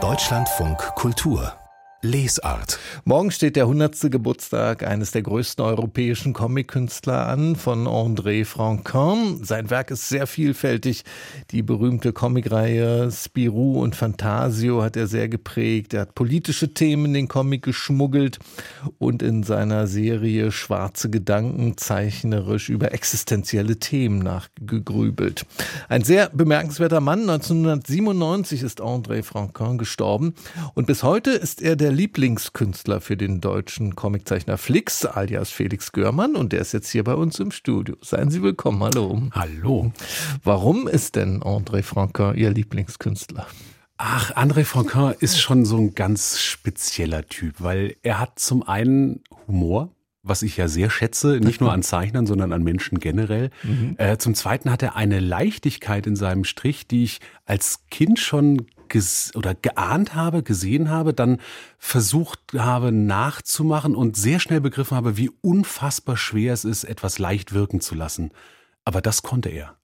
Deutschlandfunk Kultur Lesart. Morgen steht der 100. Geburtstag eines der größten europäischen Comic-Künstler an, von André Franquin. Sein Werk ist sehr vielfältig. Die berühmte Comicreihe Spirou und Fantasio hat er sehr geprägt. Er hat politische Themen in den Comic geschmuggelt und in seiner Serie Schwarze Gedanken zeichnerisch über existenzielle Themen nachgegrübelt. Ein sehr bemerkenswerter Mann. 1997 ist André Franquin gestorben und bis heute ist er der der Lieblingskünstler für den deutschen Comiczeichner Flix, alias Felix Görmann, und der ist jetzt hier bei uns im Studio. Seien Sie willkommen, hallo. Hallo. Warum ist denn André Franquin Ihr Lieblingskünstler? Ach, André Franquin ist schon so ein ganz spezieller Typ, weil er hat zum einen Humor, was ich ja sehr schätze, nicht nur an Zeichnern, sondern an Menschen generell. Mhm. Äh, zum Zweiten hat er eine Leichtigkeit in seinem Strich, die ich als Kind schon oder geahnt habe, gesehen habe, dann versucht habe nachzumachen und sehr schnell begriffen habe, wie unfassbar schwer es ist, etwas leicht wirken zu lassen. Aber das konnte er.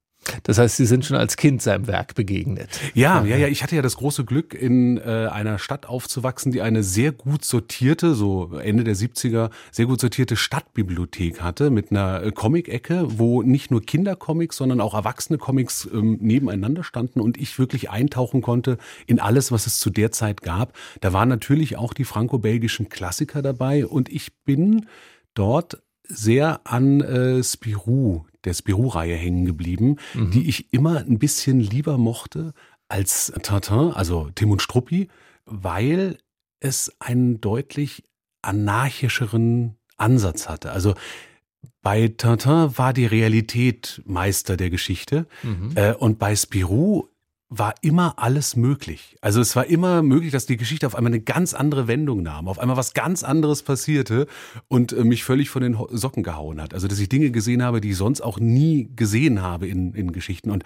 Das heißt, Sie sind schon als Kind seinem Werk begegnet. Ja, ja, ja. Ich hatte ja das große Glück, in äh, einer Stadt aufzuwachsen, die eine sehr gut sortierte, so Ende der 70er, sehr gut sortierte Stadtbibliothek hatte mit einer äh, Comic-Ecke, wo nicht nur Kindercomics, sondern auch erwachsene Comics ähm, nebeneinander standen und ich wirklich eintauchen konnte in alles, was es zu der Zeit gab. Da waren natürlich auch die franco-belgischen Klassiker dabei und ich bin dort sehr an äh, Spirou, der Spirou-Reihe hängen geblieben, mhm. die ich immer ein bisschen lieber mochte als Tintin, also Tim und Struppi, weil es einen deutlich anarchischeren Ansatz hatte. Also bei Tintin war die Realität Meister der Geschichte mhm. äh, und bei Spirou war immer alles möglich. Also es war immer möglich, dass die Geschichte auf einmal eine ganz andere Wendung nahm, auf einmal was ganz anderes passierte und äh, mich völlig von den Socken gehauen hat. Also dass ich Dinge gesehen habe, die ich sonst auch nie gesehen habe in, in Geschichten. Und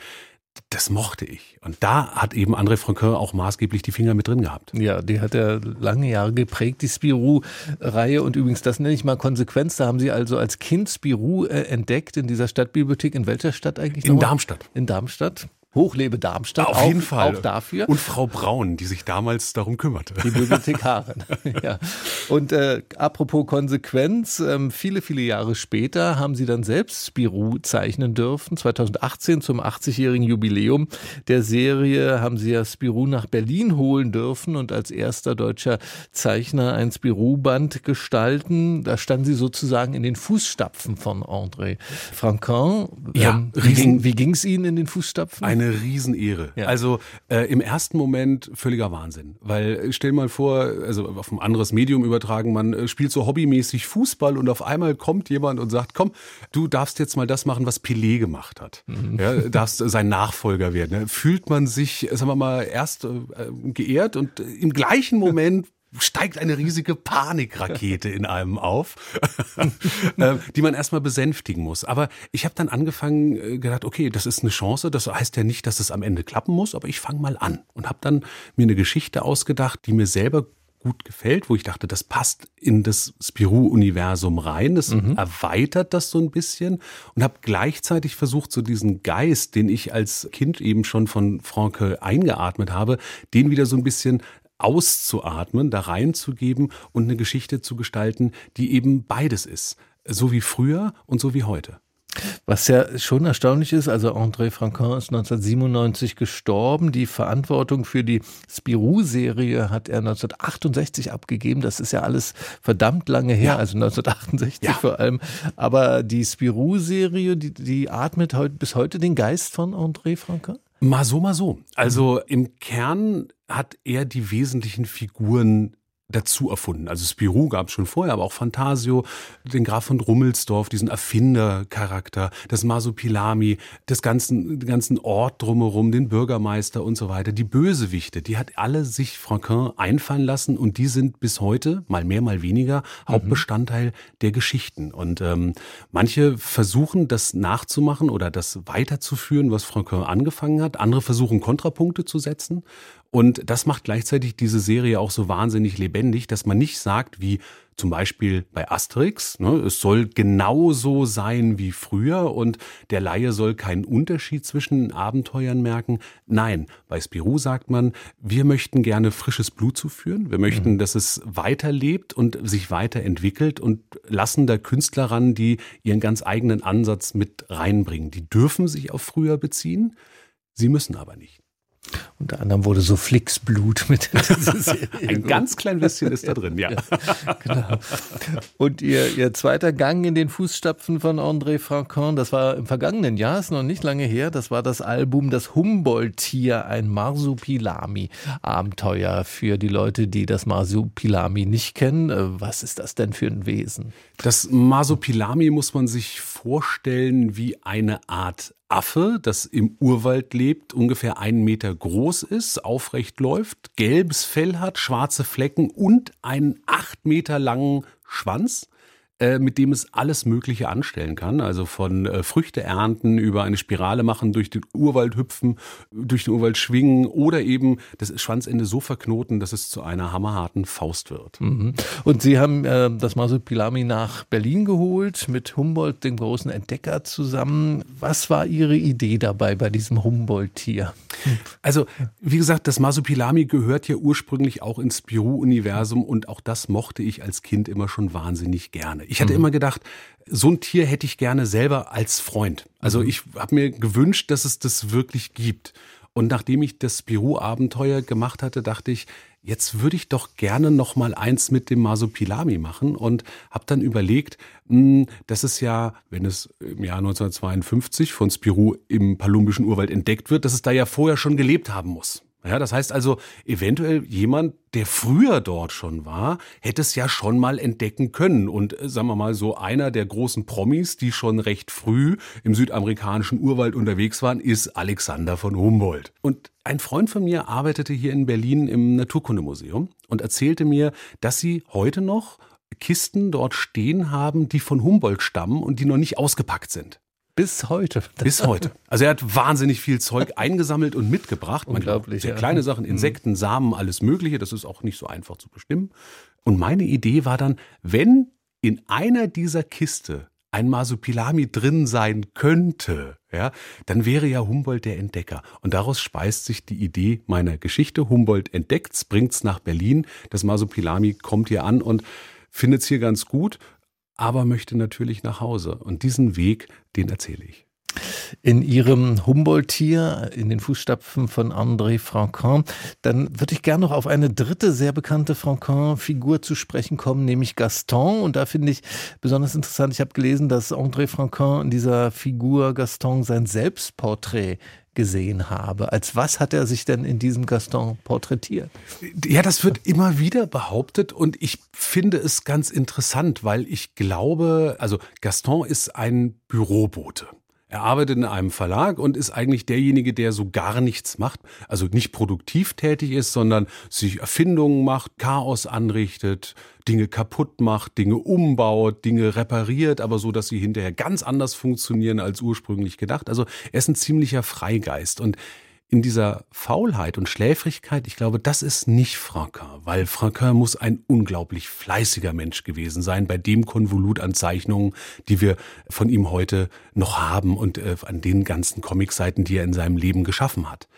das mochte ich. Und da hat eben André Franquin auch maßgeblich die Finger mit drin gehabt. Ja, die hat er lange Jahre geprägt, die Spirou-Reihe. Und übrigens, das nenne ich mal Konsequenz. Da haben Sie also als Kind Spirou äh, entdeckt in dieser Stadtbibliothek. In welcher Stadt eigentlich? In Darmstadt. In Darmstadt. Hochlebe Darmstadt. Auf jeden Fall. Auch dafür. Und Frau Braun, die sich damals darum kümmerte. Die Bibliothekarin. ja. Und äh, apropos Konsequenz, ähm, viele, viele Jahre später haben Sie dann selbst Spirou zeichnen dürfen. 2018 zum 80-jährigen Jubiläum der Serie haben Sie ja Spirou nach Berlin holen dürfen und als erster deutscher Zeichner ein Spirou-Band gestalten. Da standen Sie sozusagen in den Fußstapfen von André Franquin. Ja, ähm, wie ging es Ihnen in den Fußstapfen? Eine Riesenehre. Ja. Also äh, im ersten Moment völliger Wahnsinn. Weil äh, stell mal vor, also auf ein anderes Medium übertragen, man äh, spielt so hobbymäßig Fußball und auf einmal kommt jemand und sagt, komm, du darfst jetzt mal das machen, was Pelé gemacht hat. Mhm. Ja, darfst sein Nachfolger werden. Fühlt man sich, sagen wir mal, erst äh, geehrt und im gleichen Moment steigt eine riesige Panikrakete in einem auf, äh, die man erstmal besänftigen muss. Aber ich habe dann angefangen, äh, gedacht, okay, das ist eine Chance. Das heißt ja nicht, dass es am Ende klappen muss, aber ich fange mal an und habe dann mir eine Geschichte ausgedacht, die mir selber gut gefällt, wo ich dachte, das passt in das Spirou-Universum rein, das mhm. erweitert das so ein bisschen und habe gleichzeitig versucht, so diesen Geist, den ich als Kind eben schon von Franke eingeatmet habe, den wieder so ein bisschen auszuatmen, da reinzugeben und eine Geschichte zu gestalten, die eben beides ist. So wie früher und so wie heute. Was ja schon erstaunlich ist, also André Franquin ist 1997 gestorben. Die Verantwortung für die Spirou-Serie hat er 1968 abgegeben. Das ist ja alles verdammt lange her, ja. also 1968 ja. vor allem. Aber die Spirou-Serie, die, die atmet heute, bis heute den Geist von André Franquin? Mal so, mal so. Also im Kern hat er die wesentlichen Figuren dazu erfunden. Also Spirou gab es schon vorher, aber auch Fantasio, den Graf von Rummelsdorf, diesen Erfindercharakter, das Masupilami, das ganzen, den ganzen Ort drumherum, den Bürgermeister und so weiter. Die Bösewichte, die hat alle sich Franquin einfallen lassen und die sind bis heute, mal mehr, mal weniger, mhm. Hauptbestandteil der Geschichten. Und ähm, manche versuchen, das nachzumachen oder das weiterzuführen, was Franquin angefangen hat. Andere versuchen, Kontrapunkte zu setzen. Und das macht gleichzeitig diese Serie auch so wahnsinnig lebendig lebendig, dass man nicht sagt, wie zum Beispiel bei Asterix, ne, es soll genauso sein wie früher und der Laie soll keinen Unterschied zwischen Abenteuern merken. Nein, bei Spirou sagt man, wir möchten gerne frisches Blut zuführen, wir möchten, mhm. dass es weiterlebt und sich weiterentwickelt und lassen da Künstler ran, die ihren ganz eigenen Ansatz mit reinbringen. Die dürfen sich auf früher beziehen, sie müssen aber nicht. Unter anderem wurde so Flixblut mit dieser Serie. Ein ganz klein bisschen ist da drin, ja. genau. Und ihr, ihr zweiter Gang in den Fußstapfen von André Franquin, das war im vergangenen Jahr, ist noch nicht lange her, das war das Album Das Humboldt-Tier, ein Marsupilami-Abenteuer für die Leute, die das Marsupilami nicht kennen. Äh, was ist das denn für ein Wesen? Das Marsupilami muss man sich vorstellen wie eine Art Affe, das im Urwald lebt, ungefähr einen Meter groß ist, aufrecht läuft, gelbes Fell hat, schwarze Flecken und einen acht Meter langen Schwanz. Äh, mit dem es alles Mögliche anstellen kann. Also von äh, Früchte ernten über eine Spirale machen, durch den Urwald hüpfen, durch den Urwald schwingen oder eben das Schwanzende so verknoten, dass es zu einer hammerharten Faust wird. Mhm. Und Sie haben äh, das Masupilami nach Berlin geholt mit Humboldt, dem großen Entdecker, zusammen. Was war Ihre Idee dabei bei diesem Humboldt-Tier? Also, wie gesagt, das Masupilami gehört ja ursprünglich auch ins Spirou-Universum und auch das mochte ich als Kind immer schon wahnsinnig gerne. Ich hatte mhm. immer gedacht, so ein Tier hätte ich gerne selber als Freund. Also mhm. ich habe mir gewünscht, dass es das wirklich gibt. Und nachdem ich das Peru-Abenteuer gemacht hatte, dachte ich, jetzt würde ich doch gerne noch mal eins mit dem Masopilami machen und habe dann überlegt, hm, dass es ja, wenn es im Jahr 1952 von Spirou im palumbischen Urwald entdeckt wird, dass es da ja vorher schon gelebt haben muss. Ja, das heißt also, eventuell jemand, der früher dort schon war, hätte es ja schon mal entdecken können. Und äh, sagen wir mal, so einer der großen Promis, die schon recht früh im südamerikanischen Urwald unterwegs waren, ist Alexander von Humboldt. Und ein Freund von mir arbeitete hier in Berlin im Naturkundemuseum und erzählte mir, dass sie heute noch Kisten dort stehen haben, die von Humboldt stammen und die noch nicht ausgepackt sind. Bis heute. Bis heute. Also er hat wahnsinnig viel Zeug eingesammelt und mitgebracht. Unglaublich. Sehr ja. kleine Sachen, mhm. Insekten, Samen, alles Mögliche. Das ist auch nicht so einfach zu bestimmen. Und meine Idee war dann, wenn in einer dieser Kiste ein Masupilami drin sein könnte, ja, dann wäre ja Humboldt der Entdecker. Und daraus speist sich die Idee meiner Geschichte. Humboldt entdeckt's, bringt's nach Berlin. Das Masupilami kommt hier an und findet's hier ganz gut aber möchte natürlich nach Hause. Und diesen Weg, den erzähle ich. In Ihrem Humboldt-Tier, in den Fußstapfen von André Franquin, dann würde ich gerne noch auf eine dritte sehr bekannte Franquin-Figur zu sprechen kommen, nämlich Gaston. Und da finde ich besonders interessant, ich habe gelesen, dass André Franquin in dieser Figur Gaston sein Selbstporträt gesehen habe. Als was hat er sich denn in diesem Gaston porträtiert? Ja, das wird immer wieder behauptet und ich finde es ganz interessant, weil ich glaube, also Gaston ist ein Bürobote. Er arbeitet in einem Verlag und ist eigentlich derjenige, der so gar nichts macht, also nicht produktiv tätig ist, sondern sich Erfindungen macht, Chaos anrichtet, Dinge kaputt macht, Dinge umbaut, Dinge repariert, aber so, dass sie hinterher ganz anders funktionieren als ursprünglich gedacht. Also er ist ein ziemlicher Freigeist und in dieser Faulheit und Schläfrigkeit, ich glaube, das ist nicht Franquin, weil Franquin muss ein unglaublich fleißiger Mensch gewesen sein bei dem Konvolut an Zeichnungen, die wir von ihm heute noch haben und äh, an den ganzen Comicseiten, die er in seinem Leben geschaffen hat.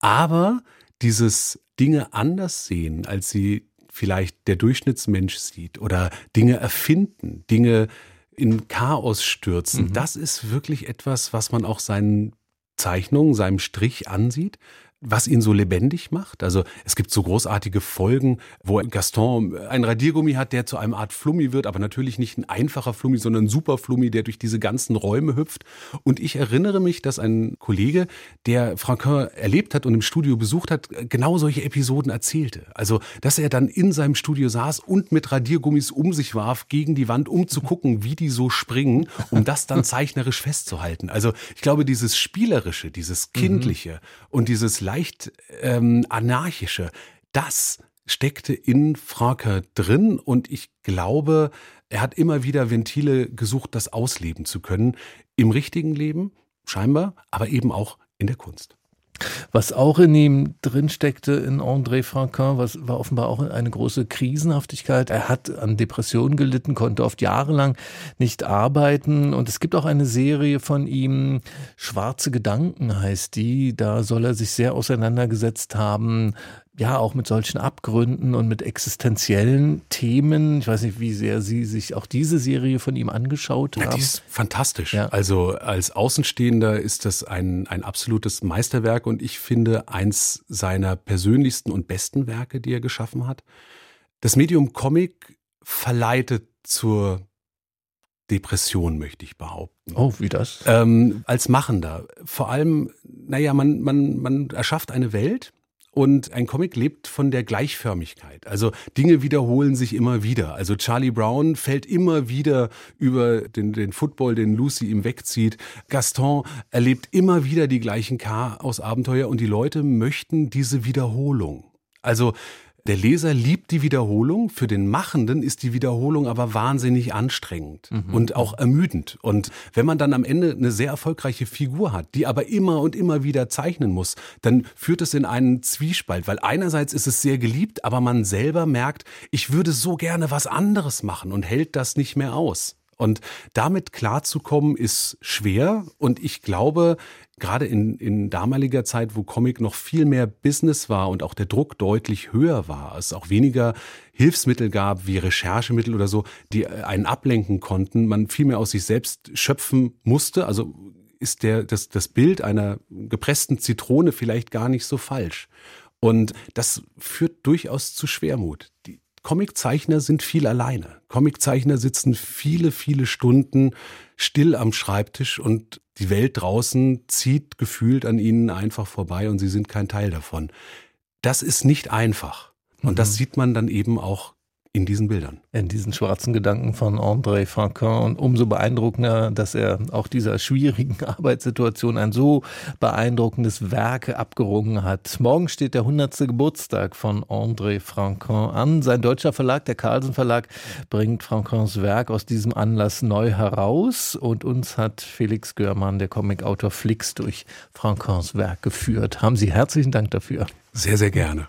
Aber dieses Dinge anders sehen, als sie vielleicht der Durchschnittsmensch sieht oder Dinge erfinden, Dinge in Chaos stürzen, mhm. das ist wirklich etwas, was man auch seinen Zeichnung, seinem Strich ansieht, was ihn so lebendig macht. Also es gibt so großartige Folgen, wo Gaston ein Radiergummi hat, der zu einem Art Flummi wird, aber natürlich nicht ein einfacher Flummi, sondern ein super Flummi, der durch diese ganzen Räume hüpft. Und ich erinnere mich, dass ein Kollege, der Franquin erlebt hat und im Studio besucht hat, genau solche Episoden erzählte. Also, dass er dann in seinem Studio saß und mit Radiergummis um sich warf gegen die Wand, um zu gucken, wie die so springen, um das dann zeichnerisch festzuhalten. Also, ich glaube, dieses Spielerische, dieses Kindliche mhm. und dieses leicht ähm, anarchische, das steckte in Franke drin und ich glaube, er hat immer wieder Ventile gesucht, das ausleben zu können. Im richtigen Leben, scheinbar, aber eben auch in der Kunst. Was auch in ihm drinsteckte, in André Franquin, was war offenbar auch eine große Krisenhaftigkeit. Er hat an Depressionen gelitten, konnte oft jahrelang nicht arbeiten. Und es gibt auch eine Serie von ihm, Schwarze Gedanken heißt die. Da soll er sich sehr auseinandergesetzt haben ja auch mit solchen Abgründen und mit existenziellen Themen. Ich weiß nicht, wie sehr Sie sich auch diese Serie von ihm angeschaut haben. Ja, die ist fantastisch. Ja. Also als Außenstehender ist das ein, ein absolutes Meisterwerk und ich finde eins seiner persönlichsten und besten Werke, die er geschaffen hat. Das Medium Comic verleitet zur Depression, möchte ich behaupten. Oh, wie das? Ähm, als Machender. Vor allem, naja, man, man, man erschafft eine Welt, und ein Comic lebt von der Gleichförmigkeit. Also Dinge wiederholen sich immer wieder. Also Charlie Brown fällt immer wieder über den, den Football, den Lucy ihm wegzieht. Gaston erlebt immer wieder die gleichen Chaos-Abenteuer und die Leute möchten diese Wiederholung. Also der Leser liebt die Wiederholung, für den Machenden ist die Wiederholung aber wahnsinnig anstrengend mhm. und auch ermüdend. Und wenn man dann am Ende eine sehr erfolgreiche Figur hat, die aber immer und immer wieder zeichnen muss, dann führt es in einen Zwiespalt, weil einerseits ist es sehr geliebt, aber man selber merkt, ich würde so gerne was anderes machen und hält das nicht mehr aus. Und damit klarzukommen ist schwer und ich glaube, gerade in, in damaliger Zeit, wo Comic noch viel mehr Business war und auch der Druck deutlich höher war, es auch weniger Hilfsmittel gab wie Recherchemittel oder so, die einen ablenken konnten, man viel mehr aus sich selbst schöpfen musste. Also ist der, das, das Bild einer gepressten Zitrone vielleicht gar nicht so falsch. Und das führt durchaus zu Schwermut. Die, Comiczeichner sind viel alleine. Comiczeichner sitzen viele, viele Stunden still am Schreibtisch und die Welt draußen zieht gefühlt an ihnen einfach vorbei und sie sind kein Teil davon. Das ist nicht einfach. Und mhm. das sieht man dann eben auch in diesen Bildern. In diesen schwarzen Gedanken von André Franquin und umso beeindruckender, dass er auch dieser schwierigen Arbeitssituation ein so beeindruckendes Werk abgerungen hat. Morgen steht der 100. Geburtstag von André Franquin an. Sein deutscher Verlag, der Carlsen Verlag, bringt Franquins Werk aus diesem Anlass neu heraus und uns hat Felix Görmann, der Comicautor Flix, durch Franquins Werk geführt. Haben Sie herzlichen Dank dafür. Sehr, sehr gerne.